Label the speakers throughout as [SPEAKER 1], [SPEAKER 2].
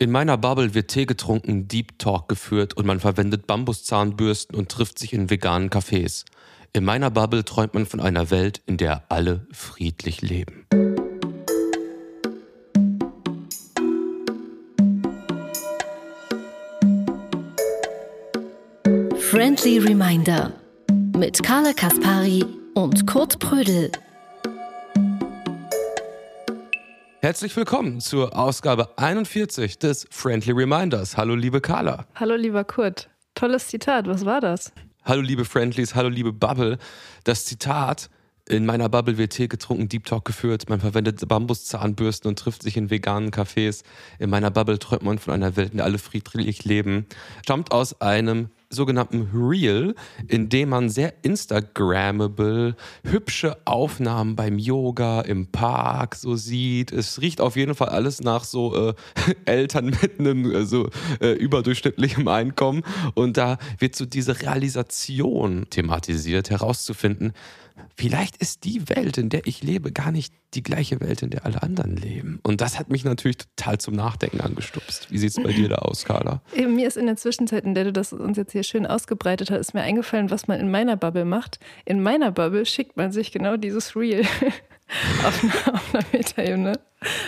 [SPEAKER 1] In meiner Bubble wird Tee getrunken, Deep Talk geführt und man verwendet Bambuszahnbürsten und trifft sich in veganen Cafés. In meiner Bubble träumt man von einer Welt, in der alle friedlich leben.
[SPEAKER 2] Friendly Reminder mit Carla Kaspari und Kurt Prödel.
[SPEAKER 1] Herzlich willkommen zur Ausgabe 41 des Friendly Reminders. Hallo, liebe Carla.
[SPEAKER 3] Hallo, lieber Kurt. Tolles Zitat. Was war das?
[SPEAKER 1] Hallo, liebe Friendlies. Hallo, liebe Bubble. Das Zitat. In meiner Bubble wird Tee getrunken, Deep Talk geführt. Man verwendet Bambuszahnbürsten und trifft sich in veganen Cafés. In meiner Bubble träumt man von einer Welt, in der alle friedlich leben. Stammt aus einem sogenannten Reel, in dem man sehr Instagrammable, hübsche Aufnahmen beim Yoga, im Park so sieht. Es riecht auf jeden Fall alles nach so äh, Eltern mit einem äh, so äh, überdurchschnittlichem Einkommen. Und da wird so diese Realisation thematisiert, herauszufinden, vielleicht ist die Welt, in der ich lebe, gar nicht die gleiche Welt, in der alle anderen leben. Und das hat mich natürlich total zum Nachdenken angestupst. Wie sieht es bei dir da aus, Carla?
[SPEAKER 3] Mir ist in der Zwischenzeit, in der du das uns jetzt hier schön ausgebreitet hast, ist mir eingefallen, was man in meiner Bubble macht. In meiner Bubble schickt man sich genau dieses Reel auf, einer, Metaebene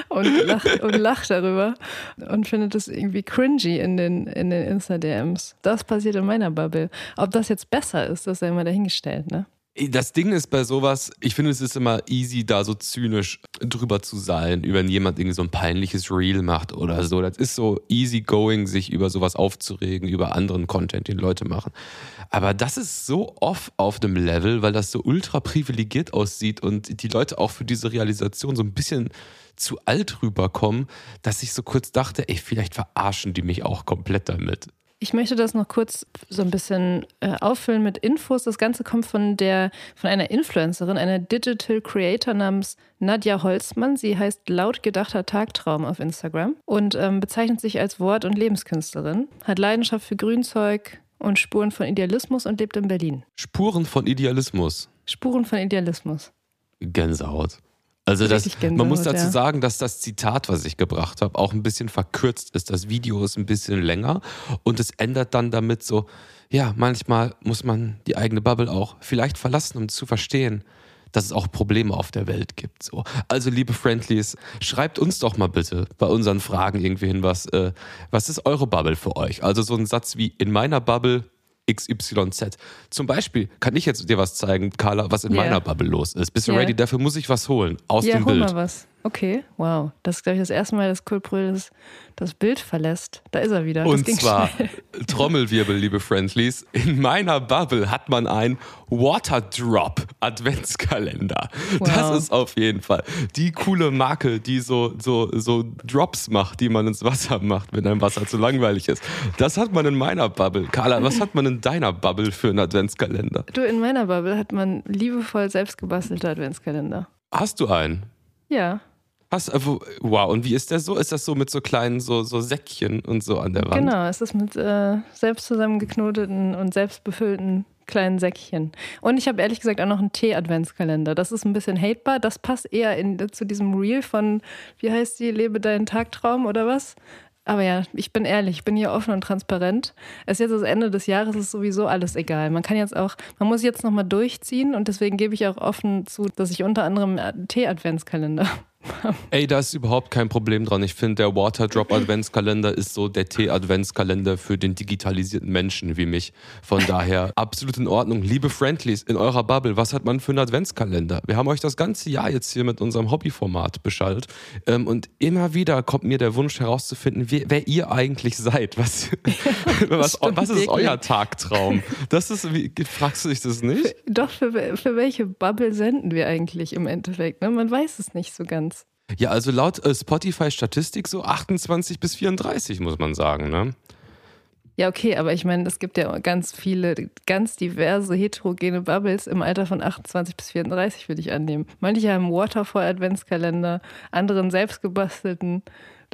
[SPEAKER 3] und lacht, und lacht darüber und findet es irgendwie cringy in den, in den Insta-DMs. Das passiert in meiner Bubble. Ob das jetzt besser ist, das sei immer dahingestellt, ne?
[SPEAKER 1] Das Ding ist bei sowas, ich finde, es ist immer easy, da so zynisch drüber zu sein, wenn jemand irgendwie so ein peinliches Reel macht oder so. Das ist so easy going, sich über sowas aufzuregen, über anderen Content, den Leute machen. Aber das ist so off auf dem Level, weil das so ultra privilegiert aussieht und die Leute auch für diese Realisation so ein bisschen zu alt rüberkommen, dass ich so kurz dachte, ey, vielleicht verarschen die mich auch komplett damit.
[SPEAKER 3] Ich möchte das noch kurz so ein bisschen äh, auffüllen mit Infos. Das Ganze kommt von der von einer Influencerin, einer Digital Creator namens Nadja Holzmann. Sie heißt laut gedachter Tagtraum auf Instagram und ähm, bezeichnet sich als Wort- und Lebenskünstlerin, hat Leidenschaft für Grünzeug und Spuren von Idealismus und lebt in Berlin.
[SPEAKER 1] Spuren von Idealismus.
[SPEAKER 3] Spuren von Idealismus.
[SPEAKER 1] Gänsehaut. Also das, man muss dazu ja. sagen, dass das Zitat, was ich gebracht habe, auch ein bisschen verkürzt ist. Das Video ist ein bisschen länger und es ändert dann damit so, ja, manchmal muss man die eigene Bubble auch vielleicht verlassen, um zu verstehen, dass es auch Probleme auf der Welt gibt. So. Also liebe Friendlies, schreibt uns doch mal bitte bei unseren Fragen irgendwie hin, was, äh, was ist eure Bubble für euch? Also so ein Satz wie in meiner Bubble XYZ. Zum Beispiel kann ich jetzt dir was zeigen, Carla, was in yeah. meiner Bubble los ist. Bist du yeah. ready? Dafür muss ich was holen aus
[SPEAKER 3] ja,
[SPEAKER 1] dem Bild.
[SPEAKER 3] Hol mal was. Okay, wow. Das ist, glaube ich, das erste Mal, dass Kulpröl das, das Bild verlässt. Da ist er wieder.
[SPEAKER 1] Und zwar, schnell. Trommelwirbel, liebe Friendlies. In meiner Bubble hat man ein Waterdrop Adventskalender. Wow. Das ist auf jeden Fall die coole Marke, die so, so, so Drops macht, die man ins Wasser macht, wenn ein Wasser zu langweilig ist. Das hat man in meiner Bubble. Carla, was hat man in deiner Bubble für einen Adventskalender?
[SPEAKER 3] Du, in meiner Bubble hat man liebevoll selbstgebastelte Adventskalender.
[SPEAKER 1] Hast du einen?
[SPEAKER 3] Ja.
[SPEAKER 1] Was, äh, wow, und wie ist der so? Ist das so mit so kleinen so, so Säckchen und so an der Wand?
[SPEAKER 3] Genau, es ist mit äh, selbst zusammengeknoteten und selbst befüllten kleinen Säckchen. Und ich habe ehrlich gesagt auch noch einen Tee-Adventskalender. Das ist ein bisschen hatebar. Das passt eher in, zu diesem Reel von, wie heißt die, Lebe deinen Tagtraum oder was? Aber ja, ich bin ehrlich, ich bin hier offen und transparent. Es ist jetzt das Ende des Jahres, ist sowieso alles egal. Man kann jetzt auch, man muss jetzt nochmal durchziehen und deswegen gebe ich auch offen zu, dass ich unter anderem Tee-Adventskalender
[SPEAKER 1] Ey, da ist überhaupt kein Problem dran. Ich finde, der Waterdrop Adventskalender ist so der Tee-Adventskalender für den digitalisierten Menschen wie mich. Von daher absolut in Ordnung. Liebe Friendlies, in eurer Bubble, was hat man für einen Adventskalender? Wir haben euch das ganze Jahr jetzt hier mit unserem Hobbyformat beschallt. Ähm, und immer wieder kommt mir der Wunsch herauszufinden, wer, wer ihr eigentlich seid. Was, was, was ist euer Tagtraum? Das ist, wie, fragst du dich das nicht?
[SPEAKER 3] Doch, für, für welche Bubble senden wir eigentlich im Endeffekt? Ne? Man weiß es nicht so ganz.
[SPEAKER 1] Ja, also laut äh, Spotify-Statistik so 28 bis 34, muss man sagen, ne?
[SPEAKER 3] Ja, okay, aber ich meine, es gibt ja ganz viele, ganz diverse heterogene Bubbles im Alter von 28 bis 34, würde ich annehmen. Manche haben Waterfall-Adventskalender, anderen selbstgebastelten,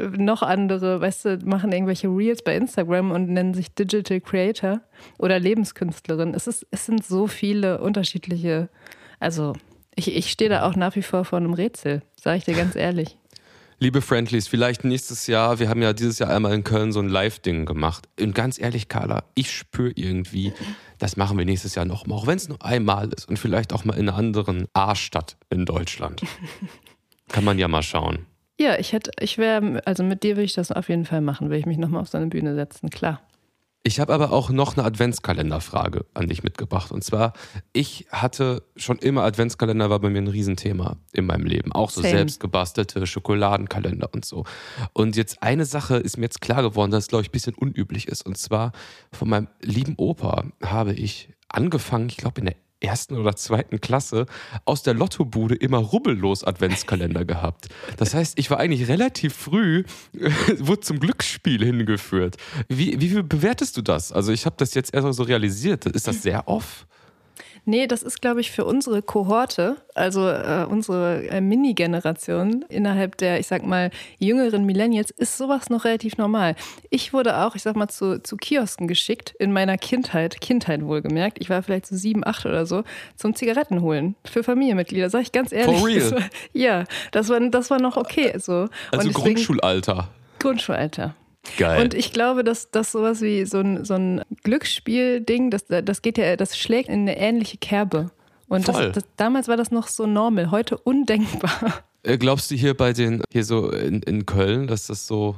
[SPEAKER 3] noch andere, weißt du, machen irgendwelche Reels bei Instagram und nennen sich Digital Creator oder Lebenskünstlerin. Es, ist, es sind so viele unterschiedliche, also ich, ich stehe da auch nach wie vor vor einem Rätsel, sage ich dir ganz ehrlich.
[SPEAKER 1] Liebe Friendlies, vielleicht nächstes Jahr, wir haben ja dieses Jahr einmal in Köln so ein Live-Ding gemacht. Und ganz ehrlich, Carla, ich spüre irgendwie, das machen wir nächstes Jahr nochmal, auch wenn es nur einmal ist und vielleicht auch mal in einer anderen A-Stadt in Deutschland. Kann man ja mal schauen.
[SPEAKER 3] Ja, ich hätte, ich wäre, also mit dir würde ich das auf jeden Fall machen, würde ich mich nochmal auf so eine Bühne setzen, klar.
[SPEAKER 1] Ich habe aber auch noch eine Adventskalenderfrage an dich mitgebracht. Und zwar, ich hatte schon immer Adventskalender, war bei mir ein Riesenthema in meinem Leben. Auch so
[SPEAKER 3] Same.
[SPEAKER 1] selbstgebastelte Schokoladenkalender und so. Und jetzt eine Sache ist mir jetzt klar geworden, dass es, glaube ich, ein bisschen unüblich ist. Und zwar von meinem lieben Opa habe ich angefangen, ich glaube, in der ersten oder zweiten Klasse aus der Lottobude immer rubbellos Adventskalender gehabt. Das heißt, ich war eigentlich relativ früh, wurde zum Glücksspiel hingeführt. Wie, wie bewertest du das? Also ich habe das jetzt erst so realisiert. Ist das sehr off?
[SPEAKER 3] Nee, das ist, glaube ich, für unsere Kohorte, also äh, unsere äh, Mini-Generation innerhalb der, ich sag mal, jüngeren Millennials, ist sowas noch relativ normal. Ich wurde auch, ich sag mal, zu, zu Kiosken geschickt in meiner Kindheit, Kindheit wohlgemerkt. Ich war vielleicht so sieben, acht oder so, zum Zigaretten holen für Familienmitglieder, sag ich ganz ehrlich.
[SPEAKER 1] For real?
[SPEAKER 3] Das war, ja, das war, das war noch okay. So.
[SPEAKER 1] Also Grundschulalter.
[SPEAKER 3] Grundschulalter.
[SPEAKER 1] Geil.
[SPEAKER 3] Und ich glaube, dass das sowas wie so ein, so ein Glücksspiel-Ding, das, das geht ja, das schlägt in eine ähnliche Kerbe. Und das, das, damals war das noch so normal, heute undenkbar.
[SPEAKER 1] Äh, Glaubst du hier bei den, hier so in, in Köln, dass das so,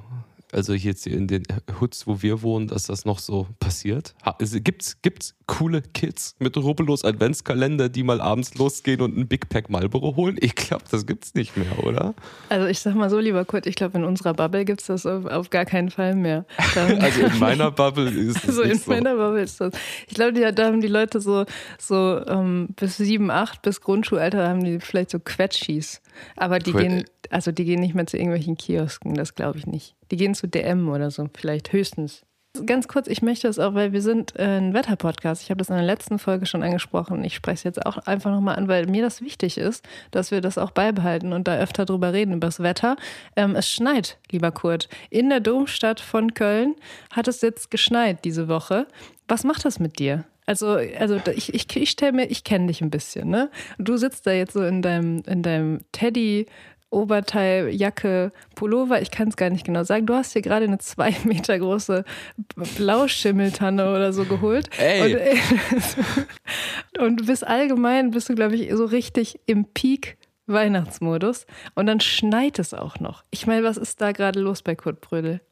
[SPEAKER 1] also hier jetzt hier in den Hoods, wo wir wohnen, dass das noch so passiert? Also Gibt's, gibt's coole Kids mit rubbellos Adventskalender, die mal abends losgehen und ein Big Pack Marlboro holen? Ich glaube, das gibt's nicht mehr, oder?
[SPEAKER 3] Also ich sag mal so, lieber Kurt, ich glaube, in unserer Bubble gibt es das auf, auf gar keinen Fall mehr.
[SPEAKER 1] Also in meiner Bubble ist es
[SPEAKER 3] so in
[SPEAKER 1] so.
[SPEAKER 3] meiner Bubble ist das. Ich glaube, da haben die Leute so, so ähm, bis sieben, acht, bis Grundschulalter haben die vielleicht so Quetschis. Aber die
[SPEAKER 1] Que-
[SPEAKER 3] gehen, also die gehen nicht mehr zu irgendwelchen Kiosken, das glaube ich nicht. Die gehen zu DM oder so, vielleicht höchstens. Ganz kurz, ich möchte das auch, weil wir sind äh, ein Wetterpodcast. Ich habe das in der letzten Folge schon angesprochen. Ich spreche es jetzt auch einfach nochmal an, weil mir das wichtig ist, dass wir das auch beibehalten und da öfter drüber reden, über das Wetter. Ähm, es schneit, lieber Kurt. In der Domstadt von Köln hat es jetzt geschneit diese Woche. Was macht das mit dir? Also, also ich, ich, ich stelle mir, ich kenne dich ein bisschen, ne? Du sitzt da jetzt so in deinem, in deinem Teddy. Oberteil, Jacke, Pullover, ich kann es gar nicht genau sagen. Du hast dir gerade eine zwei Meter große Blauschimmeltanne oder so geholt.
[SPEAKER 1] Ey.
[SPEAKER 3] Und, und bist allgemein, bist du, glaube ich, so richtig im Peak Weihnachtsmodus. Und dann schneit es auch noch. Ich meine, was ist da gerade los bei Kurt Brödel?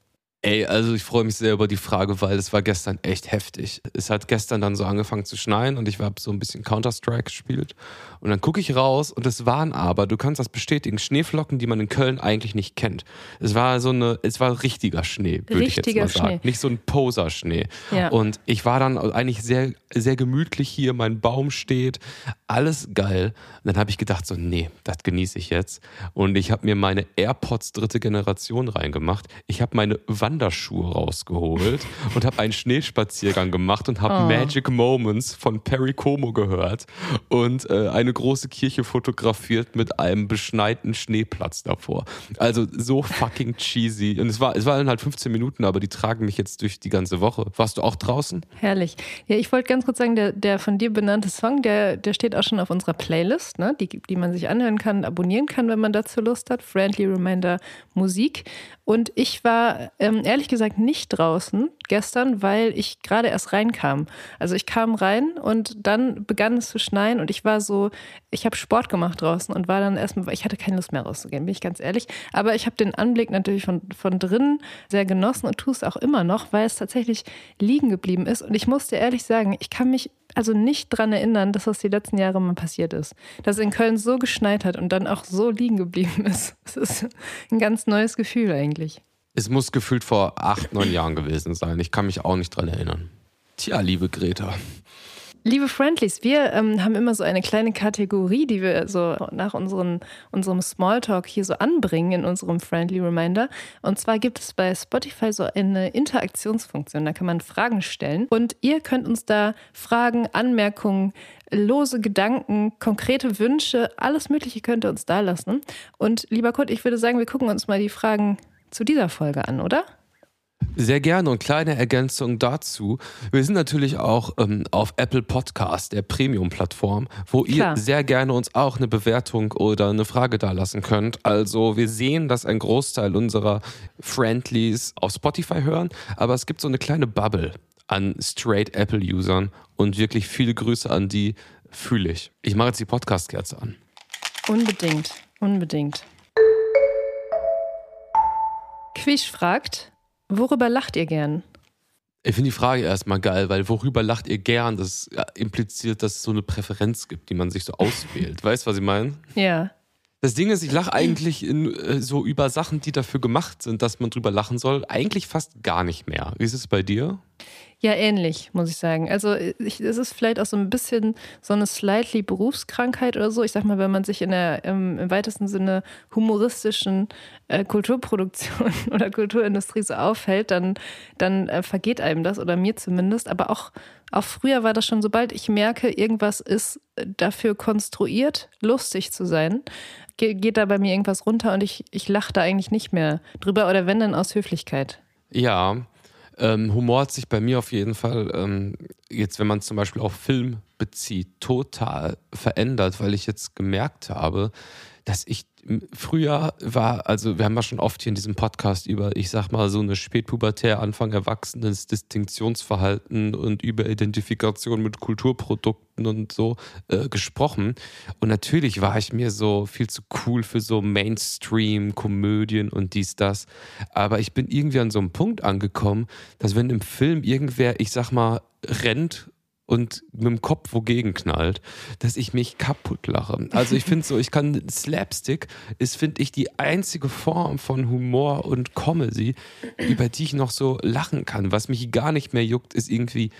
[SPEAKER 1] Ey, also ich freue mich sehr über die Frage, weil es war gestern echt heftig. Es hat gestern dann so angefangen zu schneien und ich habe so ein bisschen Counter-Strike gespielt. Und dann gucke ich raus und es waren aber, du kannst das bestätigen, Schneeflocken, die man in Köln eigentlich nicht kennt. Es war so eine, es war richtiger Schnee, würde ich jetzt mal sagen.
[SPEAKER 3] Schnee.
[SPEAKER 1] Nicht so ein Poser-Schnee.
[SPEAKER 3] Ja.
[SPEAKER 1] Und ich war dann eigentlich sehr, sehr gemütlich hier, mein Baum steht, alles geil. Und dann habe ich gedacht, so, nee, das genieße ich jetzt. Und ich habe mir meine AirPods dritte Generation reingemacht. Ich habe meine Wanderschuhe rausgeholt und habe einen Schneespaziergang gemacht und habe
[SPEAKER 3] Oh.
[SPEAKER 1] Magic Moments von Perry Como gehört und äh, eine große Kirche fotografiert mit einem beschneiten Schneeplatz davor. Also so fucking cheesy. Und es war, es waren halt 15 Minuten, aber die tragen mich jetzt durch die ganze Woche. Warst du auch draußen?
[SPEAKER 3] Herrlich. Ja, ich wollte ganz kurz sagen, der, der von dir benannte Song, der, der steht auch schon auf unserer Playlist, ne? die, die man sich anhören kann, abonnieren kann, wenn man dazu Lust hat. Friendly Reminder Musik. Und ich war ähm, ehrlich gesagt nicht draußen gestern, weil ich gerade erst reinkam. Also ich kam rein und dann begann es zu schneien und ich war so, ich habe Sport gemacht draußen und war dann erstmal, ich hatte keine Lust mehr rauszugehen, bin ich ganz ehrlich. Aber ich habe den Anblick natürlich von, von drinnen sehr genossen und tue es auch immer noch, weil es tatsächlich liegen geblieben ist. Und ich muss dir ehrlich sagen, ich kann mich also nicht dran erinnern, dass das die letzten Jahre mal passiert ist. Dass es in Köln so geschneit hat und dann auch so liegen geblieben ist. Es ist ein ganz neues Gefühl eigentlich.
[SPEAKER 1] Es muss gefühlt vor acht, neun Jahren gewesen sein. Ich kann mich auch nicht dran erinnern. Tja, liebe Greta.
[SPEAKER 3] Liebe Friendlies, wir ähm, haben immer so eine kleine Kategorie, die wir so nach unseren, unserem Smalltalk hier so anbringen in unserem Friendly Reminder. Und zwar gibt es bei Spotify so eine Interaktionsfunktion, da kann man Fragen stellen. Und ihr könnt uns da Fragen, Anmerkungen, lose Gedanken, konkrete Wünsche, alles Mögliche könnt ihr uns da lassen. Und lieber Kurt, ich würde sagen, wir gucken uns mal die Fragen zu dieser Folge an, oder?
[SPEAKER 1] Sehr gerne und kleine Ergänzung dazu. Wir sind natürlich auch ähm, auf Apple Podcast, der Premium-Plattform, wo
[SPEAKER 3] Klar.
[SPEAKER 1] ihr sehr gerne uns auch eine Bewertung oder eine Frage dalassen könnt. Also wir sehen, dass ein Großteil unserer Friendlies auf Spotify hören, aber es gibt so eine kleine Bubble an straight Apple-Usern und wirklich viele Grüße an die fühle ich. Ich mache jetzt die Podcast-Kerze an.
[SPEAKER 3] Unbedingt, unbedingt. Quisch fragt, worüber lacht ihr gern?
[SPEAKER 1] Ich finde die Frage erstmal geil, weil worüber lacht ihr gern? Das ja, impliziert, dass es so eine Präferenz gibt, die man sich so auswählt. weißt du, was ich meine?
[SPEAKER 3] Ja.
[SPEAKER 1] Das Ding ist, ich lache eigentlich in, äh, so über Sachen, die dafür gemacht sind, dass man drüber lachen soll, eigentlich fast gar nicht mehr. Wie ist es bei dir?
[SPEAKER 3] Ja, ähnlich, muss ich sagen. Also ich, es ist vielleicht auch so ein bisschen so eine slightly Berufskrankheit oder so. Ich sag mal, wenn man sich in der im, im weitesten Sinne humoristischen äh, Kulturproduktion oder Kulturindustrie so aufhält, dann, dann äh, vergeht einem das oder mir zumindest. Aber auch, auch früher war das schon, sobald ich merke, irgendwas ist dafür konstruiert, lustig zu sein, ge geht da bei mir irgendwas runter und ich, ich lache da eigentlich nicht mehr drüber oder wenn dann aus Höflichkeit.
[SPEAKER 1] Ja, ähm, Humor hat sich bei mir auf jeden Fall, ähm, jetzt wenn man zum Beispiel auf Film bezieht, total verändert, weil ich jetzt gemerkt habe, dass ich früher war, also wir haben ja schon oft hier in diesem Podcast über, ich sag mal, so eine spätpubertär, Anfang Erwachsenes Distinktionsverhalten und über Identifikation mit Kulturprodukten und so äh, gesprochen. Und natürlich war ich mir so viel zu cool für so Mainstream-Komödien und dies, das. Aber ich bin irgendwie an so einem Punkt angekommen, dass wenn im Film irgendwer, ich sag mal, rennt und mit dem Kopf wogegen knallt, dass ich mich kaputt lache. Also ich finde so, ich kann Slapstick ist, finde ich, die einzige Form von Humor und Comedy, über die ich noch so lachen kann. Was mich gar nicht mehr juckt, ist irgendwie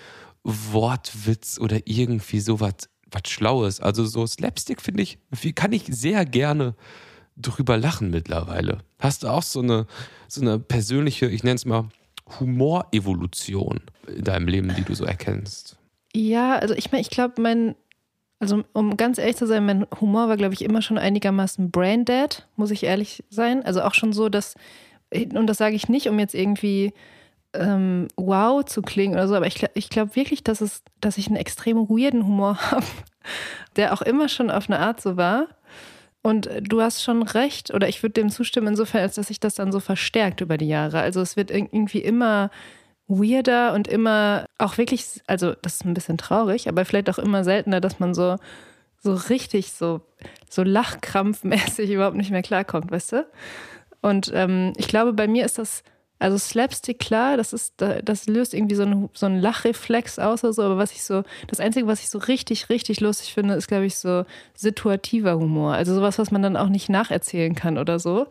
[SPEAKER 1] Wortwitz oder irgendwie sowas was Schlaues. Also so Slapstick finde ich, kann ich sehr gerne drüber lachen mittlerweile. Hast du auch so eine, so eine persönliche, ich nenne es mal, Humorevolution in deinem Leben, die du so erkennst?
[SPEAKER 3] Ja, also ich meine, ich glaube, mein, also um ganz ehrlich zu sein, mein Humor war, glaube ich, immer schon einigermaßen braindead, muss ich ehrlich sein. Also auch schon so, dass, und das sage ich nicht, um jetzt irgendwie ähm, wow zu klingen oder so, aber ich, ich glaube wirklich, dass, es, dass ich einen extrem weirden Humor habe, der auch immer schon auf eine Art so war. Und du hast schon recht, oder ich würde dem zustimmen, insofern, als dass sich das dann so verstärkt über die Jahre. Also es wird irgendwie immer weirder und immer auch wirklich, also das ist ein bisschen traurig, aber vielleicht auch immer seltener, dass man so, so richtig so, so lachkrampfmäßig überhaupt nicht mehr klarkommt, weißt du? Und ähm, ich glaube, bei mir ist das, also Slapstick, klar, das ist, das löst irgendwie so einen, so einen Lachreflex aus oder so, aber was ich so, das Einzige, was ich so richtig, richtig lustig finde, ist, glaube ich, so situativer Humor. Also sowas, was man dann auch nicht nacherzählen kann oder so.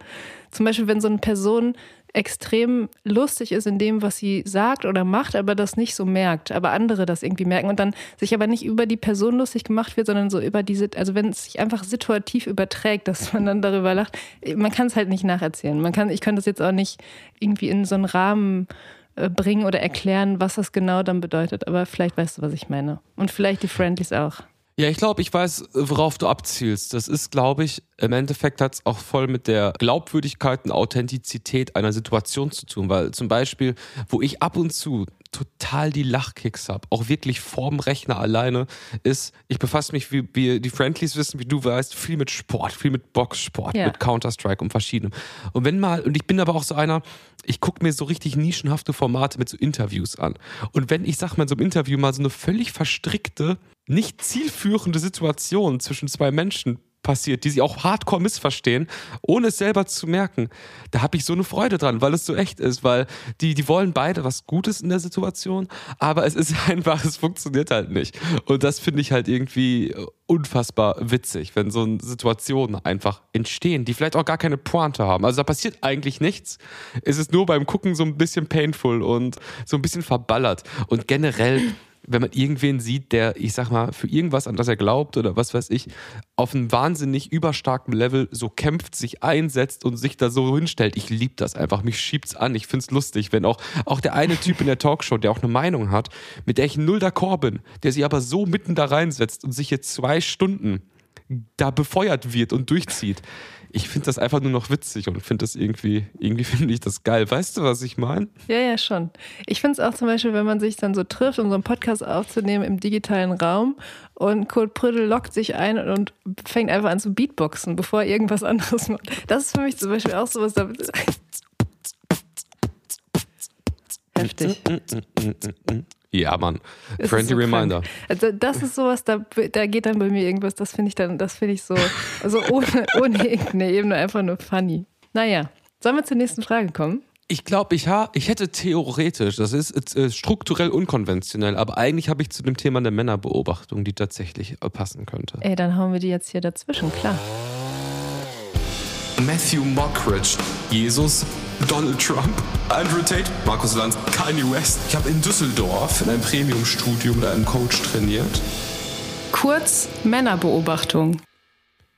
[SPEAKER 3] Zum Beispiel, wenn so eine Person extrem lustig ist in dem, was sie sagt oder macht, aber das nicht so merkt, aber andere das irgendwie merken und dann sich aber nicht über die Person lustig gemacht wird, sondern so über diese, also wenn es sich einfach situativ überträgt, dass man dann darüber lacht, man kann es halt nicht nacherzählen. Man kann, ich kann das jetzt auch nicht irgendwie in so einen Rahmen äh, bringen oder erklären, was das genau dann bedeutet, aber vielleicht weißt du, was ich meine. Und vielleicht die Friendlies auch.
[SPEAKER 1] Ja, ich glaube, ich weiß, worauf du abzielst. Das ist, glaube ich, im Endeffekt hat es auch voll mit der Glaubwürdigkeit und Authentizität einer Situation zu tun. Weil zum Beispiel, wo ich ab und zu total die Lachkicks habe, auch wirklich vorm Rechner alleine, ist, ich befasse mich, wie, wie die Friendlies wissen, wie du weißt, viel mit Sport, viel mit Boxsport, ja. mit Counter-Strike und verschiedenem. Und wenn mal, und ich bin aber auch so einer, ich gucke mir so richtig nischenhafte Formate mit so Interviews an. Und wenn ich, sag mal, in so einem Interview mal so eine völlig verstrickte nicht zielführende Situation zwischen zwei Menschen passiert, die sie auch hardcore missverstehen, ohne es selber zu merken. Da habe ich so eine Freude dran, weil es so echt ist, weil die, die wollen beide was Gutes in der Situation, aber es ist einfach, es funktioniert halt nicht. Und das finde ich halt irgendwie unfassbar witzig, wenn so Situationen einfach entstehen, die vielleicht auch gar keine Pointe haben. Also da passiert eigentlich nichts. Es ist nur beim Gucken so ein bisschen painful und so ein bisschen verballert. Und generell wenn man irgendwen sieht, der, ich sag mal, für irgendwas, an das er glaubt oder was weiß ich, auf einem wahnsinnig überstarken Level so kämpft, sich einsetzt und sich da so hinstellt. Ich liebe das einfach. Mich schiebt's an. Ich find's lustig, wenn auch, auch der eine Typ in der Talkshow, der auch eine Meinung hat, mit der ich null d'accord bin, der sich aber so mitten da reinsetzt und sich jetzt zwei Stunden da befeuert wird und durchzieht. Ich finde das einfach nur noch witzig und finde das irgendwie, irgendwie finde ich das geil. Weißt du, was ich meine?
[SPEAKER 3] Ja, ja, schon. Ich finde es auch zum Beispiel, wenn man sich dann so trifft, um so einen Podcast aufzunehmen im digitalen Raum und Kurt Prüdel lockt sich ein und fängt einfach an zu Beatboxen, bevor er irgendwas anderes macht. Das ist für mich zum Beispiel auch sowas, da Heftig.
[SPEAKER 1] Ja, Mann.
[SPEAKER 3] Es
[SPEAKER 1] Friendly
[SPEAKER 3] so
[SPEAKER 1] Reminder.
[SPEAKER 3] Also das ist sowas, da, da geht dann bei mir irgendwas, das finde ich dann, das finde ich so, also ohne, ohne irgendeine Ebene einfach nur funny. Naja, sollen wir zur nächsten Frage kommen?
[SPEAKER 1] Ich glaube, ich, ha, ich hätte theoretisch, das ist äh, strukturell unkonventionell, aber eigentlich habe ich zu dem Thema eine Männerbeobachtung, die tatsächlich äh, passen könnte.
[SPEAKER 3] Ey, dann hauen wir die jetzt hier dazwischen, klar.
[SPEAKER 4] Matthew Mockridge, Jesus, Donald Trump, Andrew Tate, Markus Lanz, Kanye West. Ich habe in Düsseldorf in einem Premium-Studio mit einem Coach trainiert.
[SPEAKER 3] Kurz Männerbeobachtung.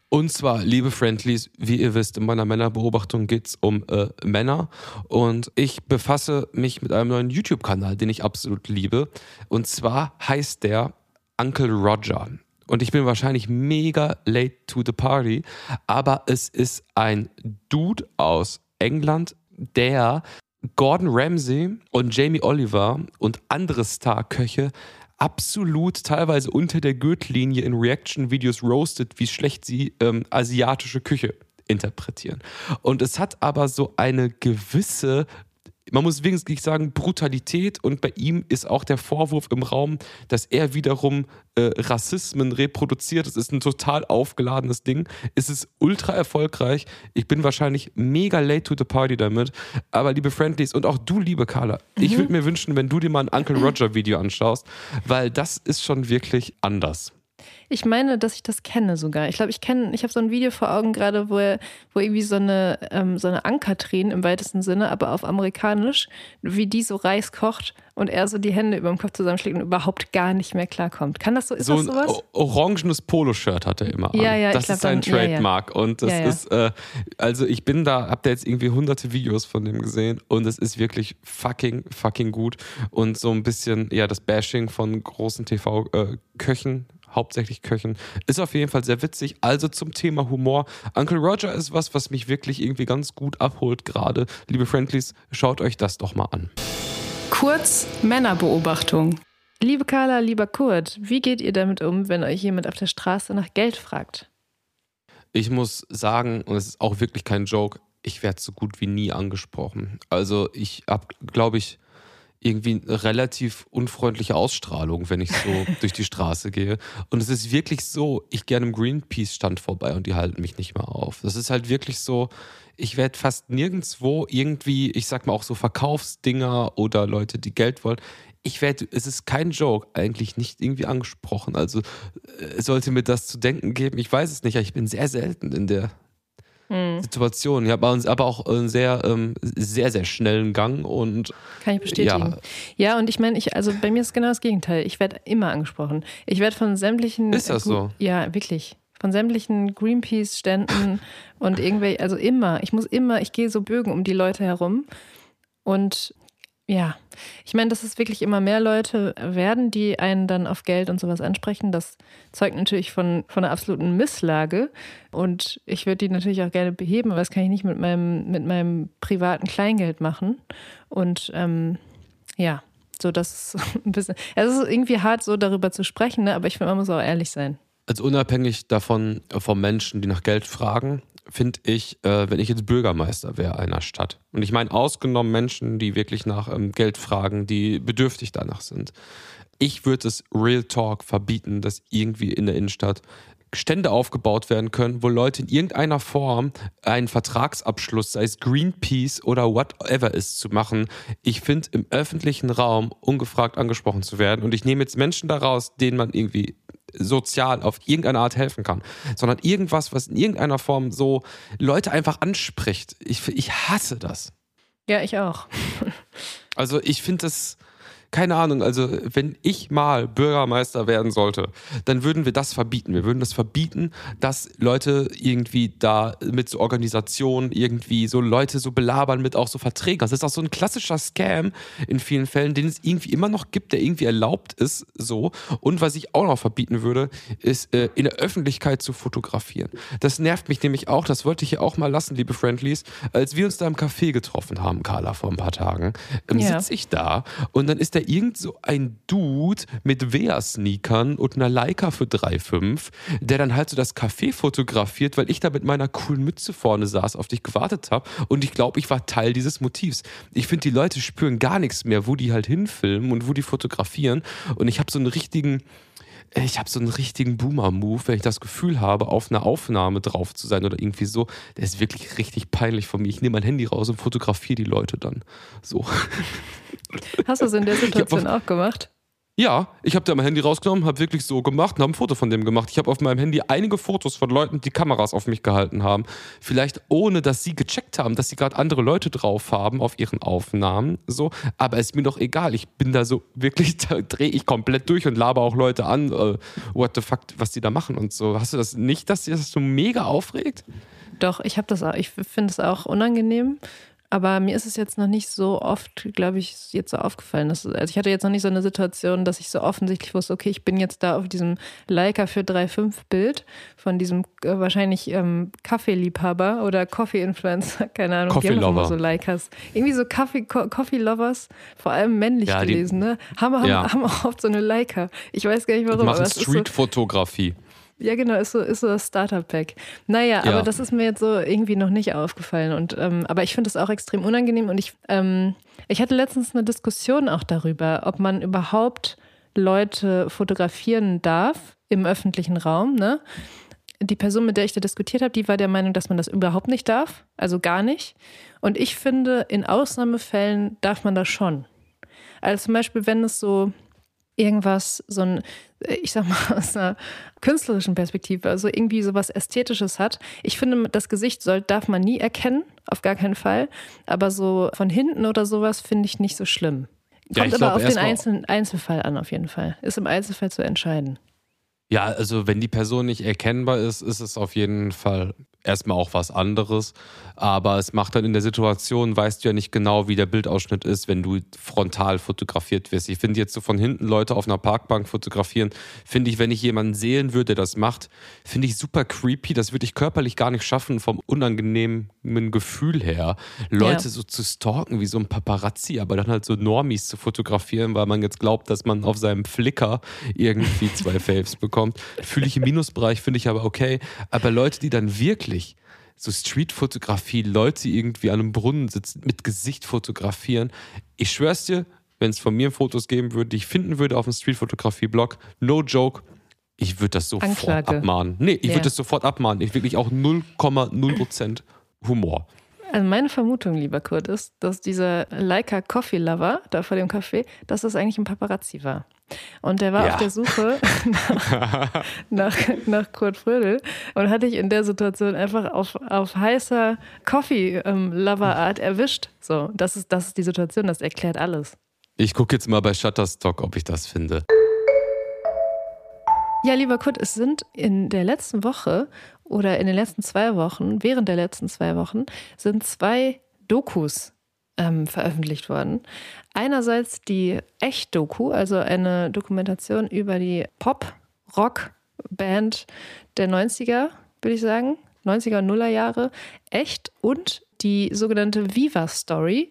[SPEAKER 1] Und zwar, liebe Friendlies, wie ihr wisst, in meiner Männerbeobachtung geht es um äh, Männer. Und ich befasse mich mit einem neuen YouTube-Kanal, den ich absolut liebe. Und zwar heißt der Uncle Roger. Und ich bin wahrscheinlich mega late to the party, aber es ist ein Dude aus England, der Gordon Ramsay und Jamie Oliver und andere Star-Köche absolut teilweise unter der Gürtellinie in Reaction-Videos roastet, wie schlecht sie ähm, asiatische Küche interpretieren. Und es hat aber so eine gewisse man muss wirklich sagen, Brutalität und bei ihm ist auch der Vorwurf im Raum, dass er wiederum äh, Rassismen reproduziert. Es ist ein total aufgeladenes Ding. Es ist ultra erfolgreich. Ich bin wahrscheinlich mega late to the party damit. Aber liebe Friendlies und auch du, liebe Carla, mhm. ich würde mir wünschen, wenn du dir mal ein Uncle Roger Video anschaust, weil das ist schon wirklich anders.
[SPEAKER 3] Ich meine, dass ich das kenne sogar. Ich glaube, ich kenne, ich habe so ein Video vor Augen gerade, wo, er, wo irgendwie so eine, ähm, so eine Ankatrin im weitesten Sinne, aber auf amerikanisch, wie die so Reis kocht und er so die Hände über dem Kopf zusammenschlägt und überhaupt gar nicht mehr klarkommt. Kann das so, ist
[SPEAKER 1] so
[SPEAKER 3] das sowas?
[SPEAKER 1] ein orangenes Poloshirt hat er immer an.
[SPEAKER 3] Ja, ja,
[SPEAKER 1] das
[SPEAKER 3] glaub,
[SPEAKER 1] ist sein
[SPEAKER 3] dann,
[SPEAKER 1] Trademark.
[SPEAKER 3] Ja, ja.
[SPEAKER 1] Und das
[SPEAKER 3] Ja, ja.
[SPEAKER 1] ist, äh, also ich bin da, hab da jetzt irgendwie hunderte Videos von dem gesehen und es ist wirklich fucking, fucking gut. Und so ein bisschen, ja, das Bashing von großen TV-Köchen, hauptsächlich Köchen, ist auf jeden Fall sehr witzig. Also zum Thema Humor. Uncle Roger ist was, was mich wirklich irgendwie ganz gut abholt gerade. Liebe Friendlies, schaut euch das doch mal an.
[SPEAKER 3] Kurz Männerbeobachtung. Liebe Carla, lieber Kurt, wie geht ihr damit um, wenn euch jemand auf der Straße nach Geld fragt?
[SPEAKER 1] Ich muss sagen, und es ist auch wirklich kein Joke, ich werde so gut wie nie angesprochen. Also ich habe, glaube ich, irgendwie eine relativ unfreundliche Ausstrahlung, wenn ich so durch die Straße gehe. Und es ist wirklich so, ich gehe an einem Greenpeace-Stand vorbei und die halten mich nicht mehr auf. Das ist halt wirklich so, ich werde fast nirgendwo irgendwie, ich sag mal auch so Verkaufsdinger oder Leute, die Geld wollen. Ich werde, es ist kein Joke, eigentlich nicht irgendwie angesprochen. Also äh, sollte mir das zu denken geben. Ich weiß es nicht, ich bin sehr selten in der Situation. Ich habe aber auch einen sehr, ähm, sehr, sehr schnellen Gang und
[SPEAKER 3] Kann ich bestätigen.
[SPEAKER 1] Ja.
[SPEAKER 3] Ja, und ich meine, ich, also bei mir ist genau das Gegenteil. Ich werde immer angesprochen. Ich werde von sämtlichen.
[SPEAKER 1] Ist das so?
[SPEAKER 3] Ja, wirklich. Von sämtlichen Greenpeace-Ständen und irgendwelche, also immer. Ich muss immer, ich gehe so Bögen um die Leute herum. Und ja, ich meine, dass es wirklich immer mehr Leute werden, die einen dann auf Geld und sowas ansprechen. Das zeugt natürlich von, von einer absoluten Misslage. Und ich würde die natürlich auch gerne beheben, aber das kann ich nicht mit meinem, mit meinem privaten Kleingeld machen. Und ähm, ja, so das ist ein bisschen. Es ist irgendwie hart, so darüber zu sprechen, ne? aber ich finde, man muss auch ehrlich sein.
[SPEAKER 1] Also unabhängig davon, äh, vom Menschen, die nach Geld fragen, finde ich, äh, wenn ich jetzt Bürgermeister wäre einer Stadt. Und ich meine, ausgenommen Menschen, die wirklich nach ähm, Geld fragen, die bedürftig danach sind. Ich würde es Real Talk verbieten, dass irgendwie in der Innenstadt Stände aufgebaut werden können, wo Leute in irgendeiner Form einen Vertragsabschluss, sei es Greenpeace oder whatever ist, zu machen. Ich finde, im öffentlichen Raum ungefragt angesprochen zu werden. Und ich nehme jetzt Menschen daraus, denen man irgendwie sozial auf irgendeine Art helfen kann, sondern irgendwas, was in irgendeiner Form so Leute einfach anspricht. Ich, ich hasse das.
[SPEAKER 3] Ja, ich auch.
[SPEAKER 1] Also ich finde das, keine Ahnung, also wenn ich mal Bürgermeister werden sollte, dann würden wir das verbieten. Wir würden das verbieten, dass Leute irgendwie da mit so Organisationen irgendwie so Leute so belabern mit auch so Verträgen. Das ist auch so ein klassischer Scam in vielen Fällen, den es irgendwie immer noch gibt, der irgendwie erlaubt ist, so. Und was ich auch noch verbieten würde, ist äh, in der Öffentlichkeit zu fotografieren. Das nervt mich nämlich auch, das wollte ich hier auch mal lassen, liebe Friendlies, als wir uns da im Café getroffen haben, Carla, vor ein paar Tagen, ähm,
[SPEAKER 3] Ja.
[SPEAKER 1] sitze ich da und dann ist da irgend so ein Dude mit Wea-Sneakern und einer Leica für 3,5, der dann halt so das Café fotografiert, weil ich da mit meiner coolen Mütze vorne saß, auf dich gewartet habe und ich glaube, ich war Teil dieses Motivs. Ich finde, die Leute spüren gar nichts mehr, wo die halt hinfilmen und wo die fotografieren und ich habe so einen richtigen ich habe so einen richtigen Boomer-Move, wenn ich das Gefühl habe, auf einer Aufnahme drauf zu sein oder irgendwie so. Der ist wirklich richtig peinlich von mir. Ich nehme mein Handy raus und fotografiere die Leute dann. So.
[SPEAKER 3] Hast du es in der Situation auch gemacht?
[SPEAKER 1] Ja, ich habe da mein Handy rausgenommen, habe wirklich so gemacht und habe ein Foto von dem gemacht. Ich habe auf meinem Handy einige Fotos von Leuten, die Kameras auf mich gehalten haben. Vielleicht ohne, dass sie gecheckt haben, dass sie gerade andere Leute drauf haben auf ihren Aufnahmen. So, aber ist mir doch egal. Ich bin da so wirklich, da drehe ich komplett durch und laber auch Leute an, äh, what the fuck, was die da machen und so. Hast du das nicht, dass dir das so mega aufregt?
[SPEAKER 3] Doch, ich habe das auch, ich finde es auch unangenehm. Aber mir ist es jetzt noch nicht so oft, glaube ich, jetzt so aufgefallen. Dass, also ich hatte jetzt noch nicht so eine Situation, dass ich so offensichtlich wusste, okay, ich bin jetzt da auf diesem Leica für 3,5 Bild von diesem äh, wahrscheinlich ähm, Kaffeeliebhaber oder Coffee-Influencer, keine Ahnung, die
[SPEAKER 1] Coffee-Lover.
[SPEAKER 3] so Leicas. Irgendwie so Kaffee, Co Coffee-Lovers, vor allem männlich
[SPEAKER 1] Ja, die-
[SPEAKER 3] gelesen, ne? Haben, haben,
[SPEAKER 1] Ja.
[SPEAKER 3] haben auch oft so eine Leica. Ich weiß gar nicht warum, aber
[SPEAKER 1] Machen
[SPEAKER 3] ist so,
[SPEAKER 1] Street-Fotografie.
[SPEAKER 3] Ja, genau, ist so, ist so das Starter-Pack. Naja,
[SPEAKER 1] Ja.
[SPEAKER 3] aber das ist mir jetzt so irgendwie noch nicht aufgefallen. Und, ähm, aber ich finde es auch extrem unangenehm. Und ich, ähm, ich hatte letztens eine Diskussion auch darüber, ob man überhaupt Leute fotografieren darf im öffentlichen Raum. Ne? Die Person, mit der ich da diskutiert habe, die war der Meinung, dass man das überhaupt nicht darf. Also gar nicht. Und ich finde, in Ausnahmefällen darf man das schon. Also zum Beispiel, wenn es so irgendwas, so ein, ich sag mal, aus einer künstlerischen Perspektive, also irgendwie sowas Ästhetisches hat. Ich finde, das Gesicht soll, darf man nie erkennen, auf gar keinen Fall. Aber so von hinten oder sowas finde ich nicht so schlimm.
[SPEAKER 1] Ja,
[SPEAKER 3] Kommt
[SPEAKER 1] ich
[SPEAKER 3] aber
[SPEAKER 1] glaub,
[SPEAKER 3] auf den einzelnen Einzelfall an, auf jeden Fall. Ist im Einzelfall zu entscheiden.
[SPEAKER 1] Ja, also wenn die Person nicht erkennbar ist, ist es auf jeden Fall erstmal auch was anderes. Aber es macht dann in der Situation, weißt du ja nicht genau, wie der Bildausschnitt ist, wenn du frontal fotografiert wirst. Ich finde jetzt so von hinten Leute auf einer Parkbank fotografieren, finde ich, wenn ich jemanden sehen würde, der das macht, finde ich super creepy. Das würde ich körperlich gar nicht schaffen, vom unangenehmen Gefühl her, Leute
[SPEAKER 3] Ja.
[SPEAKER 1] so zu stalken wie so ein Paparazzi, aber dann halt so Normies zu fotografieren, weil man jetzt glaubt, dass man auf seinem Flickr irgendwie zwei Faves bekommt. Fühle ich im Minusbereich, finde ich aber okay. Aber Leute, die dann wirklich so Streetfotografie, Leute, die irgendwie an einem Brunnen sitzen, mit Gesicht fotografieren, ich schwör's dir, wenn es von mir Fotos geben würde, die ich finden würde auf dem Streetfotografie-Blog, no joke, ich würde das sofort
[SPEAKER 3] Anklage.
[SPEAKER 1] abmahnen. Nee, ich
[SPEAKER 3] Ja.
[SPEAKER 1] würde das sofort abmahnen. Ich wirklich auch 0,0% Humor.
[SPEAKER 3] Also meine Vermutung, lieber Kurt, ist, dass dieser Leica Coffee Lover da vor dem Café, dass das eigentlich ein Paparazzi war. Und der war
[SPEAKER 1] Ja.
[SPEAKER 3] auf der Suche nach, nach, nach Kurt Frödel und hat dich in der Situation einfach auf, auf heißer Coffee-Lover-Art erwischt. So, das ist, das ist die Situation, das erklärt alles.
[SPEAKER 1] Ich gucke jetzt mal bei Shutterstock, ob ich das finde.
[SPEAKER 3] Ja, lieber Kurt, es sind in der letzten Woche oder in den letzten zwei Wochen, während der letzten zwei Wochen, sind zwei Dokus ähm, veröffentlicht worden. Einerseits die Echt-Doku, also eine Dokumentation über die Pop-Rock-Band der 90er, würde ich sagen. 90er und Nuller Jahre. Echt und die sogenannte Viva-Story.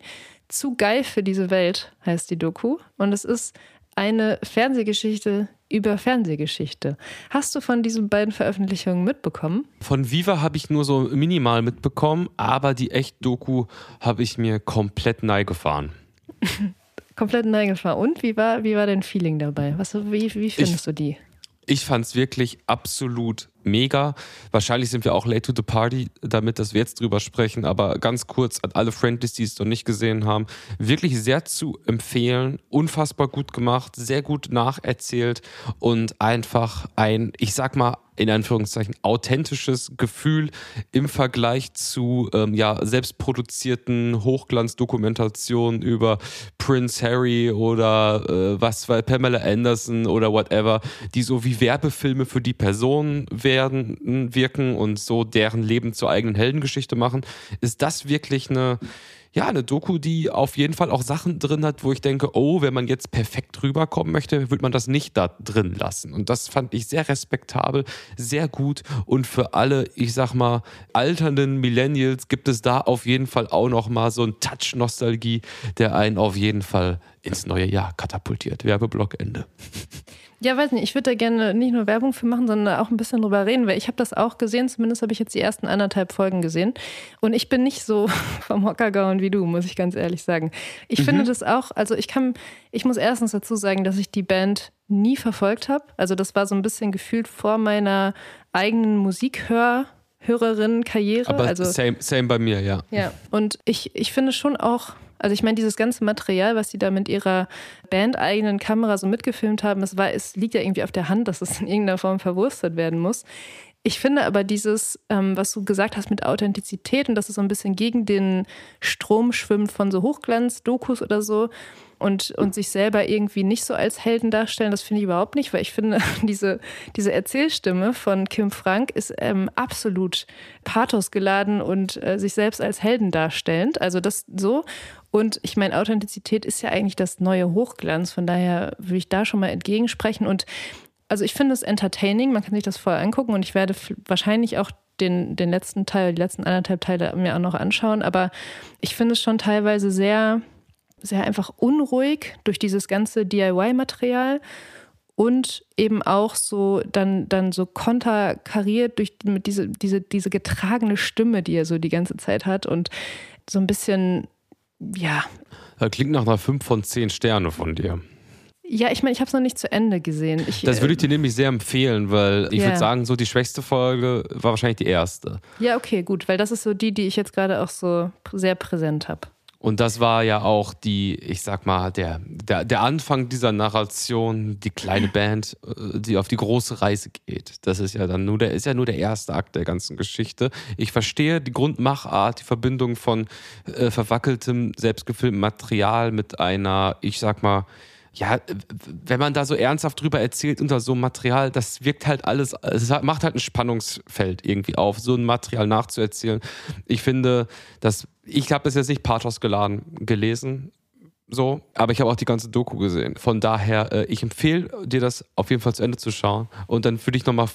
[SPEAKER 3] Zu geil für diese Welt heißt die Doku. Und es ist eine Fernsehgeschichte über Fernsehgeschichte. Hast du von diesen beiden Veröffentlichungen mitbekommen?
[SPEAKER 1] Von Viva habe ich nur so minimal mitbekommen, aber die Echt-Doku habe ich mir komplett neigefahren.
[SPEAKER 3] Komplett neigefahren. Und wie war, wie war dein Feeling dabei? Was, wie, wie findest du die?
[SPEAKER 1] Ich fand es wirklich absolut mega. Wahrscheinlich sind wir auch late to the party, damit, dass wir jetzt drüber sprechen. Aber ganz kurz an alle Friendlies, die es noch nicht gesehen haben, wirklich sehr zu empfehlen. Unfassbar gut gemacht, sehr gut nacherzählt und einfach ein, ich sag mal, in Anführungszeichen authentisches Gefühl im Vergleich zu ähm, ja, selbstproduzierten Hochglanzdokumentationen über Prince Harry oder äh, was war Pamela Anderson oder whatever, die so wie Werbefilme für die Person werden, wirken und so deren Leben zur eigenen Heldengeschichte machen, ist das wirklich eine ja, eine Doku, die auf jeden Fall auch Sachen drin hat, wo ich denke, oh, wenn man jetzt perfekt rüberkommen möchte, würde man das nicht da drin lassen. Und das fand ich sehr respektabel, sehr gut. Und für alle, ich sag mal, alternden Millennials gibt es da auf jeden Fall auch noch mal so ein Touch Nostalgie, der einen auf jeden Fall ins neue Jahr katapultiert. Werbeblock Ende.
[SPEAKER 3] Ja, weiß nicht, ich würde da gerne nicht nur Werbung für machen, sondern auch ein bisschen drüber reden, weil ich habe das auch gesehen, zumindest habe ich jetzt die ersten anderthalb Folgen gesehen. Und ich bin nicht so vom Hocker gehauen wie du, muss ich ganz ehrlich sagen. Ich mhm. finde das auch, also ich kann, ich muss erstens dazu sagen, dass ich die Band nie verfolgt habe. Also das war so ein bisschen gefühlt vor meiner eigenen Musikhör- Hörerinnen-Karriere.
[SPEAKER 1] Aber
[SPEAKER 3] also,
[SPEAKER 1] same, same bei mir, ja.
[SPEAKER 3] Ja, und ich, ich finde schon auch, also ich meine, dieses ganze Material, was sie da mit ihrer bandeigenen Kamera so mitgefilmt haben, es, war, es liegt ja irgendwie auf der Hand, dass es in irgendeiner Form verwurstet werden muss. Ich finde aber dieses, ähm, was du gesagt hast mit Authentizität und dass es so ein bisschen gegen den Strom schwimmt von so Hochglanz-Dokus oder so, und, und sich selber irgendwie nicht so als Helden darstellen, das finde ich überhaupt nicht, weil ich finde, diese, diese Erzählstimme von Kim Frank ist ähm, absolut pathosgeladen und äh, sich selbst als Helden darstellend. Also das so. Und ich meine, Authentizität ist ja eigentlich das neue Hochglanz. Von daher würde ich da schon mal entgegensprechen. Und also ich finde es entertaining, man kann sich das vorher angucken und ich werde wahrscheinlich auch den, den letzten Teil, die letzten anderthalb Teile mir auch noch anschauen. Aber ich finde es schon teilweise sehr sehr einfach unruhig durch dieses ganze DIY-Material und eben auch so dann, dann so konterkariert durch mit diese, diese, diese getragene Stimme, die er so die ganze Zeit hat und so ein bisschen, ja.
[SPEAKER 1] Das klingt nach einer 5 von 10 Sterne von dir.
[SPEAKER 3] Ja, ich meine, ich habe es noch nicht zu Ende gesehen. Ich,
[SPEAKER 1] das würde ich dir nämlich sehr empfehlen, weil ich yeah. würde sagen, so die schwächste Folge war wahrscheinlich die erste.
[SPEAKER 3] Ja, okay, gut, weil das ist so die, die ich jetzt gerade auch so sehr präsent habe.
[SPEAKER 1] Und das war ja auch die, ich sag mal, der, der, der Anfang dieser Narration, die kleine Band, äh, die auf die große Reise geht. Das ist ja dann nur der, ist ja nur der erste Akt der ganzen Geschichte. Ich verstehe die Grundmachart, die Verbindung von äh, verwackeltem, selbstgefilmtem Material mit einer, ich sag mal, ja, wenn man da so ernsthaft drüber erzählt unter so einem Material, das wirkt halt alles, es macht halt ein Spannungsfeld irgendwie auf, so ein Material nachzuerzählen. Ich finde, dass ich habe das jetzt nicht pathos geladen gelesen, so, aber ich habe auch die ganze Doku gesehen. Von daher, äh, ich empfehle dir das auf jeden Fall zu Ende zu schauen und dann würde ich nochmal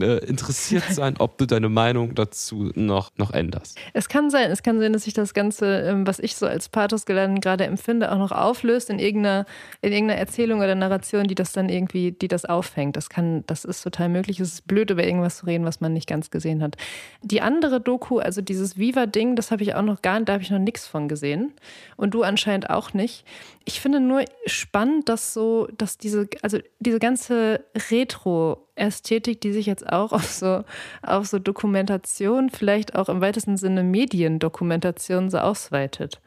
[SPEAKER 1] äh, interessiert sein, ob du deine Meinung dazu noch, noch änderst.
[SPEAKER 3] Es kann sein, es kann sein, dass sich das Ganze, ähm, was ich so als Pathos geladen gerade empfinde, auch noch auflöst in irgendeiner, in irgendeiner Erzählung oder Narration, die das dann irgendwie, die das auffängt. Das kann, das ist total möglich. Es ist blöd, über irgendwas zu reden, was man nicht ganz gesehen hat. Die andere Doku, also dieses Viva-Ding, das habe ich auch noch gar nicht, da habe ich noch nichts von gesehen. Und du anscheinend auch nicht nicht. Ich finde nur spannend, dass so, dass diese, also diese ganze Retro-Ästhetik, die sich jetzt auch auf so, auf so Dokumentation, vielleicht auch im weitesten Sinne Mediendokumentation so ausweitet.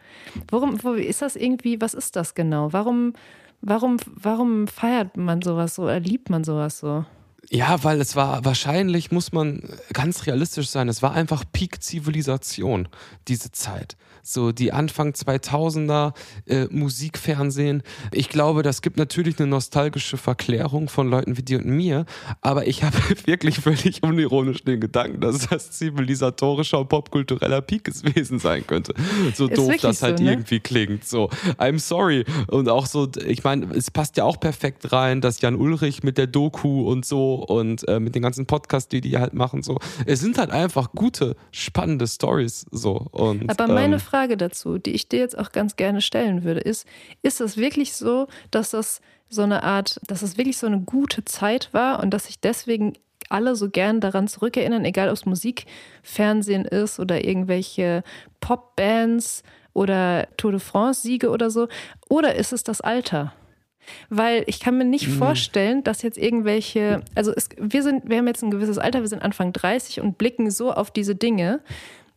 [SPEAKER 3] Worum, wo, ist das irgendwie, was ist das genau? Warum, warum, warum feiert man sowas so, erliebt man sowas so?
[SPEAKER 1] Ja, weil es war wahrscheinlich, muss man ganz realistisch sein, es war einfach Peak-Zivilisation, diese Zeit so die Anfang 2000er äh, Musikfernsehen. Ich glaube, das gibt natürlich eine nostalgische Verklärung von Leuten wie dir und mir, aber ich habe wirklich völlig unironisch den Gedanken, dass das zivilisatorischer und popkultureller Peak gewesen sein könnte. So Ist doof das halt so, ne? irgendwie klingt. So, I'm sorry. Und auch so, ich meine, es passt ja auch perfekt rein, dass Jan Ulrich mit der Doku und so und äh, mit den ganzen Podcasts, die die halt machen, so. Es sind halt einfach gute, spannende Stories so. Und,
[SPEAKER 3] aber meine ähm, Frage dazu, die ich dir jetzt auch ganz gerne stellen würde, ist, ist es wirklich so, dass das so eine Art, dass es wirklich so eine gute Zeit war und dass sich deswegen alle so gern daran zurückerinnern, egal ob es Musik, Fernsehen ist oder irgendwelche Popbands oder Tour de France-Siege oder so? Oder ist es das Alter? Weil ich kann mir nicht
[SPEAKER 1] Mhm.
[SPEAKER 3] vorstellen, dass jetzt irgendwelche, also es, wir sind, wir haben jetzt ein gewisses Alter, wir sind Anfang 30 und blicken so auf diese Dinge.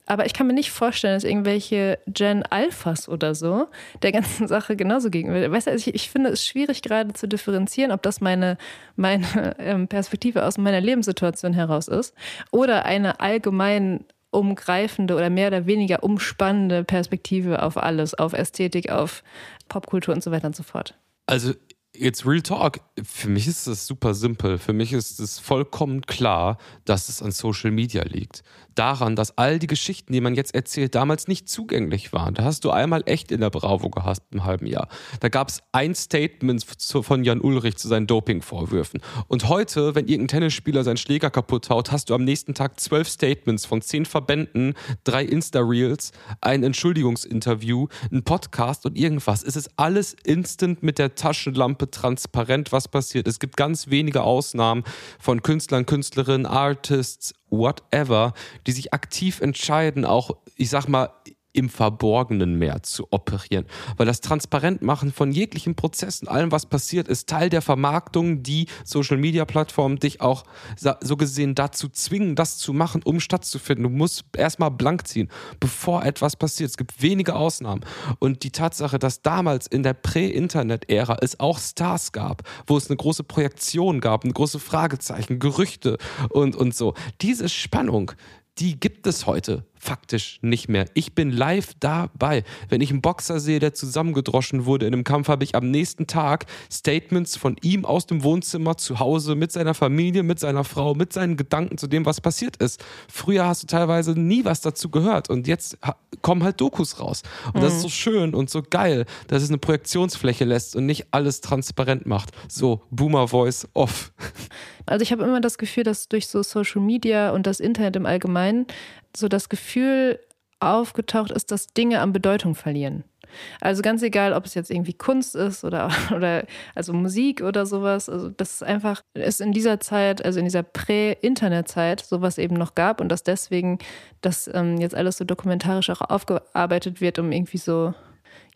[SPEAKER 3] Aber ich kann mir nicht vorstellen, dass irgendwelche Gen Alphas oder so der ganzen Sache genauso gegenüber. Weißt du, also ich, ich finde es schwierig gerade zu differenzieren, ob das meine, meine ähm, Perspektive aus meiner Lebenssituation heraus ist oder eine allgemein umgreifende oder mehr oder weniger umspannende Perspektive auf alles, auf Ästhetik, auf Popkultur und so weiter und so fort.
[SPEAKER 1] Also jetzt Real Talk, für mich ist das super simpel. Für mich ist es vollkommen klar, dass es an Social Media liegt. Daran, dass all die Geschichten, die man jetzt erzählt, damals nicht zugänglich waren. Da hast du einmal echt in der Bravo gehabt im halben Jahr. Da gab es ein Statement von Jan Ulrich zu seinen Dopingvorwürfen. Und heute, wenn irgendein Tennisspieler seinen Schläger kaputt haut, hast du am nächsten Tag zwölf Statements von zehn Verbänden, drei Insta-Reels, ein Entschuldigungsinterview, ein Podcast und irgendwas. Es ist alles instant mit der Taschenlampe transparent, was passiert. Es gibt ganz wenige Ausnahmen von Künstlern, Künstlerinnen, Artists, whatever, die sich aktiv entscheiden, auch, ich sag mal, im Verborgenen mehr zu operieren. Weil das Transparentmachen von jeglichen Prozessen, allem, was passiert, ist Teil der Vermarktung, die Social-Media-Plattformen dich auch so gesehen dazu zwingen, das zu machen, um stattzufinden. Du musst erstmal blank ziehen, bevor etwas passiert. Es gibt wenige Ausnahmen. Und die Tatsache, dass damals in der Prä-Internet-Ära es auch Stars gab, wo es eine große Projektion gab, eine große Fragezeichen, Gerüchte und, und so. Diese Spannung, die gibt es heute faktisch nicht mehr. Ich bin live dabei. Wenn ich einen Boxer sehe, der zusammengedroschen wurde in einem Kampf, habe ich am nächsten Tag Statements von ihm aus dem Wohnzimmer zu Hause mit seiner Familie, mit seiner Frau, mit seinen Gedanken zu dem, was passiert ist. Früher hast du teilweise nie was dazu gehört und jetzt kommen halt Dokus raus. Und das ist so schön und so geil, dass es eine Projektionsfläche lässt und nicht alles transparent macht. So, Boomer Voice off.
[SPEAKER 3] Also ich habe immer das Gefühl, dass durch so Social Media und das Internet im Allgemeinen so das Gefühl aufgetaucht ist, dass Dinge an Bedeutung verlieren. Also ganz egal, ob es jetzt irgendwie Kunst ist oder, oder also Musik oder sowas. Also das ist einfach, es in dieser Zeit, also in dieser Prä-Internet-Zeit sowas eben noch gab und dass deswegen das ähm, jetzt alles so dokumentarisch auch aufgearbeitet wird, um irgendwie so,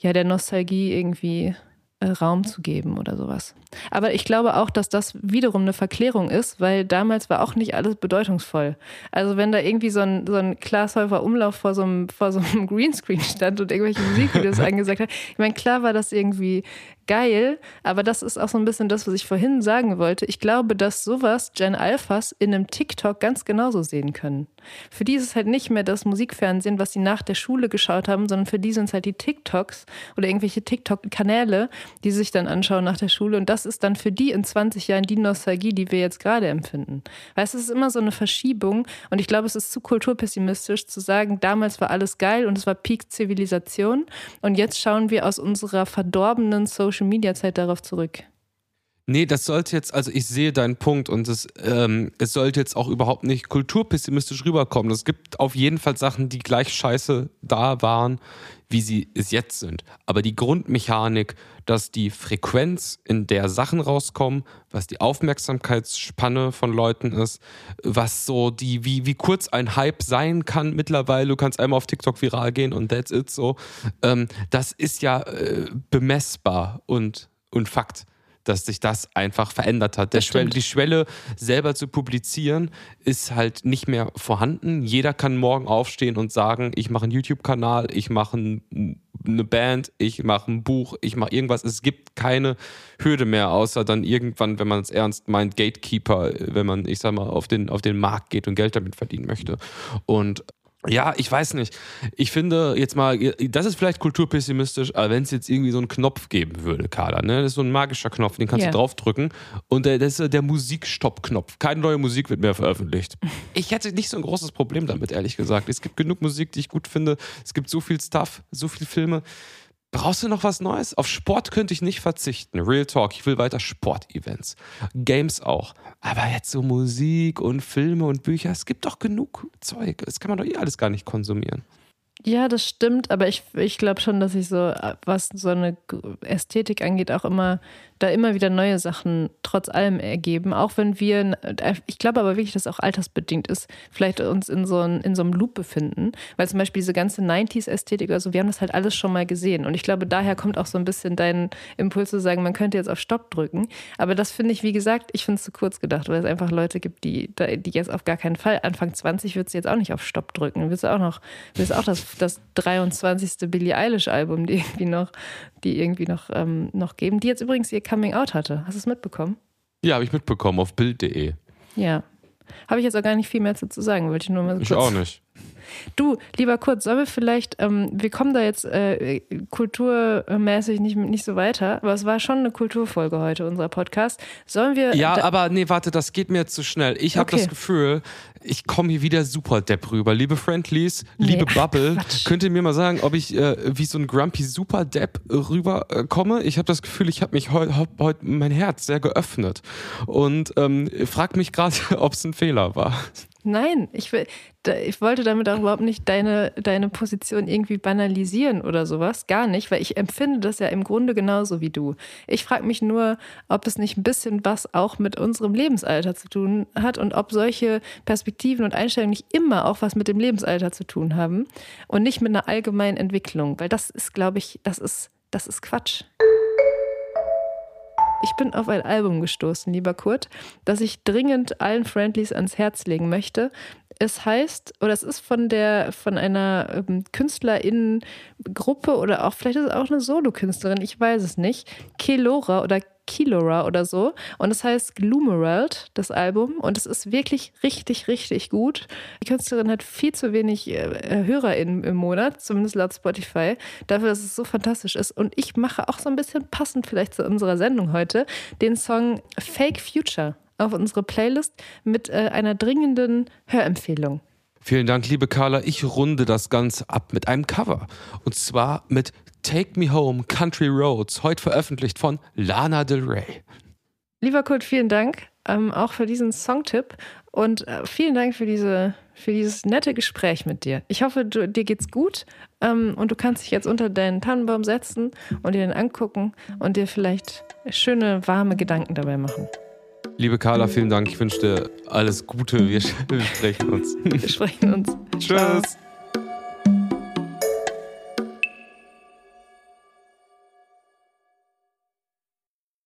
[SPEAKER 3] ja, der Nostalgie irgendwie äh, Raum zu geben oder sowas. Aber ich glaube auch, dass das wiederum eine Verklärung ist, weil damals war auch nicht alles bedeutungsvoll. Also wenn da irgendwie so ein, so ein Glashäufer Umlauf vor so einem, vor so einem Greenscreen stand und irgendwelche Musikvideos angesagt hat, ich meine, klar war das irgendwie geil, aber das ist auch so ein bisschen das, was ich vorhin sagen wollte. Ich glaube, dass sowas Gen Alphas in einem TikTok ganz genauso sehen können. Für die ist es halt nicht mehr das Musikfernsehen, was sie nach der Schule geschaut haben, sondern für die sind es halt die TikToks oder irgendwelche TikTok-Kanäle, die sich dann anschauen nach der Schule. Und das ist dann für die in 20 Jahren die Nostalgie, die wir jetzt gerade empfinden. Weißt du, es ist immer so eine Verschiebung und ich glaube, es ist zu kulturpessimistisch zu sagen, damals war alles geil und es war Peak Zivilisation und jetzt schauen wir aus unserer verdorbenen Social-Media-Zeit darauf zurück.
[SPEAKER 1] Nee, das sollte jetzt, also ich sehe deinen Punkt und es, ähm, es sollte jetzt auch überhaupt nicht kulturpessimistisch rüberkommen. Es gibt auf jeden Fall Sachen, die gleich scheiße da waren, wie sie es jetzt sind. Aber die Grundmechanik, dass die Frequenz, in der Sachen rauskommen, was die Aufmerksamkeitsspanne von Leuten ist, was so die, wie, wie kurz ein Hype sein kann mittlerweile, du kannst einmal auf TikTok viral gehen und that's it so, ähm, das ist ja äh, bemessbar und, und Fakt dass sich das einfach verändert hat. Schwelle, die Schwelle, selber zu publizieren, ist halt nicht mehr vorhanden. Jeder kann morgen aufstehen und sagen, ich mache einen YouTube-Kanal, ich mache ein, eine Band, ich mache ein Buch, ich mache irgendwas. Es gibt keine Hürde mehr, außer dann irgendwann, wenn man es ernst meint, Gatekeeper, wenn man, ich sag mal, auf den, auf den Markt geht und Geld damit verdienen möchte. Und ja, ich weiß nicht. Ich finde jetzt mal, das ist vielleicht kulturpessimistisch, aber wenn es jetzt irgendwie so einen Knopf geben würde, Carla, ne? Das ist so ein magischer Knopf, den kannst
[SPEAKER 3] Ja.
[SPEAKER 1] du draufdrücken und der, das ist der Musikstopp-Knopf. Keine neue Musik wird mehr veröffentlicht. Ich hätte nicht so ein großes Problem damit, ehrlich gesagt. Es gibt genug Musik, die ich gut finde. Es gibt so viel Stuff, so viele Filme. Brauchst du noch was Neues? Auf Sport könnte ich nicht verzichten. Real Talk, ich will weiter Sportevents. Games auch. Aber jetzt so Musik und Filme und Bücher, es gibt doch genug Zeug. Das kann man doch eh alles gar nicht konsumieren.
[SPEAKER 3] Ja, das stimmt, aber ich, ich glaube schon, dass ich so, was so eine Ästhetik angeht, auch immer da immer wieder neue Sachen trotz allem ergeben. Auch wenn wir, ich glaube aber wirklich, dass auch altersbedingt ist, vielleicht uns in so, ein, in so einem Loop befinden. Weil zum Beispiel diese ganze 90s-Ästhetik, also wir haben das halt alles schon mal gesehen. Und ich glaube, daher kommt auch so ein bisschen dein Impuls zu sagen, man könnte jetzt auf Stopp drücken. Aber das finde ich, wie gesagt, ich finde es zu kurz gedacht, weil es einfach Leute gibt, die, die jetzt auf gar keinen Fall, Anfang 20 wird sie jetzt auch nicht auf Stopp drücken. Willst du auch noch, willst auch das, das 23. Billie Eilish-Album, die irgendwie noch, die irgendwie noch, ähm, noch geben, die jetzt übrigens ihr Coming Out hatte. Hast du es mitbekommen?
[SPEAKER 1] Ja, habe ich mitbekommen auf Bild.de.
[SPEAKER 3] Ja. Habe ich jetzt auch gar nicht viel mehr zu sagen, wollte ich nur mal so
[SPEAKER 1] Ich auch nicht.
[SPEAKER 3] Du, lieber Kurt, sollen wir vielleicht, ähm, wir kommen da jetzt äh, kulturmäßig nicht, nicht so weiter, aber es war schon eine Kulturfolge heute, unser Podcast. Sollen wir.
[SPEAKER 1] Ja, aber nee, warte, das geht mir zu schnell. Ich habe
[SPEAKER 3] Okay.
[SPEAKER 1] das Gefühl, ich komme hier wieder super depp rüber. Liebe Friendlies, liebe
[SPEAKER 3] Nee,
[SPEAKER 1] Bubble,
[SPEAKER 3] Quatsch.
[SPEAKER 1] könnt ihr mir mal sagen, ob ich äh, wie so ein grumpy super depp rüber äh? Ich habe das Gefühl, ich habe mich heute heut, heut mein Herz sehr geöffnet und ähm, frag mich gerade, ob es ein Fehler war.
[SPEAKER 3] Nein, ich, will, ich wollte damit auch überhaupt nicht deine, deine Position irgendwie banalisieren oder sowas. Gar nicht, weil ich empfinde das ja im Grunde genauso wie du. Ich frage mich nur, ob es nicht ein bisschen was auch mit unserem Lebensalter zu tun hat und ob solche Perspektiven und Einstellungen nicht immer auch was mit dem Lebensalter zu tun haben und nicht mit einer allgemeinen Entwicklung. Weil das ist, glaube ich, das ist, das ist Quatsch. Ich bin auf ein Album gestoßen, lieber Kurt, das ich dringend allen Friendlies ans Herz legen möchte. Es heißt, oder es ist von der, von einer ähm, KünstlerInnen-Gruppe oder auch, vielleicht ist es auch eine Solokünstlerin, ich weiß es nicht. Kelora oder Kilora oder so. Und es heißt Gloomerald, das Album. Und es ist wirklich richtig, richtig gut. Die Künstlerin hat viel zu wenig äh, HörerInnen im Monat, zumindest laut Spotify, dafür, dass es so fantastisch ist. Und ich mache auch so ein bisschen passend vielleicht zu unserer Sendung heute den Song Fake Future auf unsere Playlist mit äh, einer dringenden Hörempfehlung.
[SPEAKER 1] Vielen Dank, liebe Carla. Ich runde das Ganze ab mit einem Cover. Und zwar mit Take Me Home Country Roads, heute veröffentlicht von Lana Del Rey.
[SPEAKER 3] Lieber Kurt, vielen Dank ähm, auch für diesen Songtipp und äh, vielen Dank für, diese, für dieses nette Gespräch mit dir. Ich hoffe, du, dir geht's gut ähm, und du kannst dich jetzt unter deinen Tannenbaum setzen und dir den angucken und dir vielleicht schöne, warme Gedanken dabei machen.
[SPEAKER 1] Liebe Carla, vielen Dank. Ich wünsche dir alles Gute. Wir, wir sprechen uns.
[SPEAKER 3] Wir sprechen uns. Ciao.
[SPEAKER 1] Tschüss.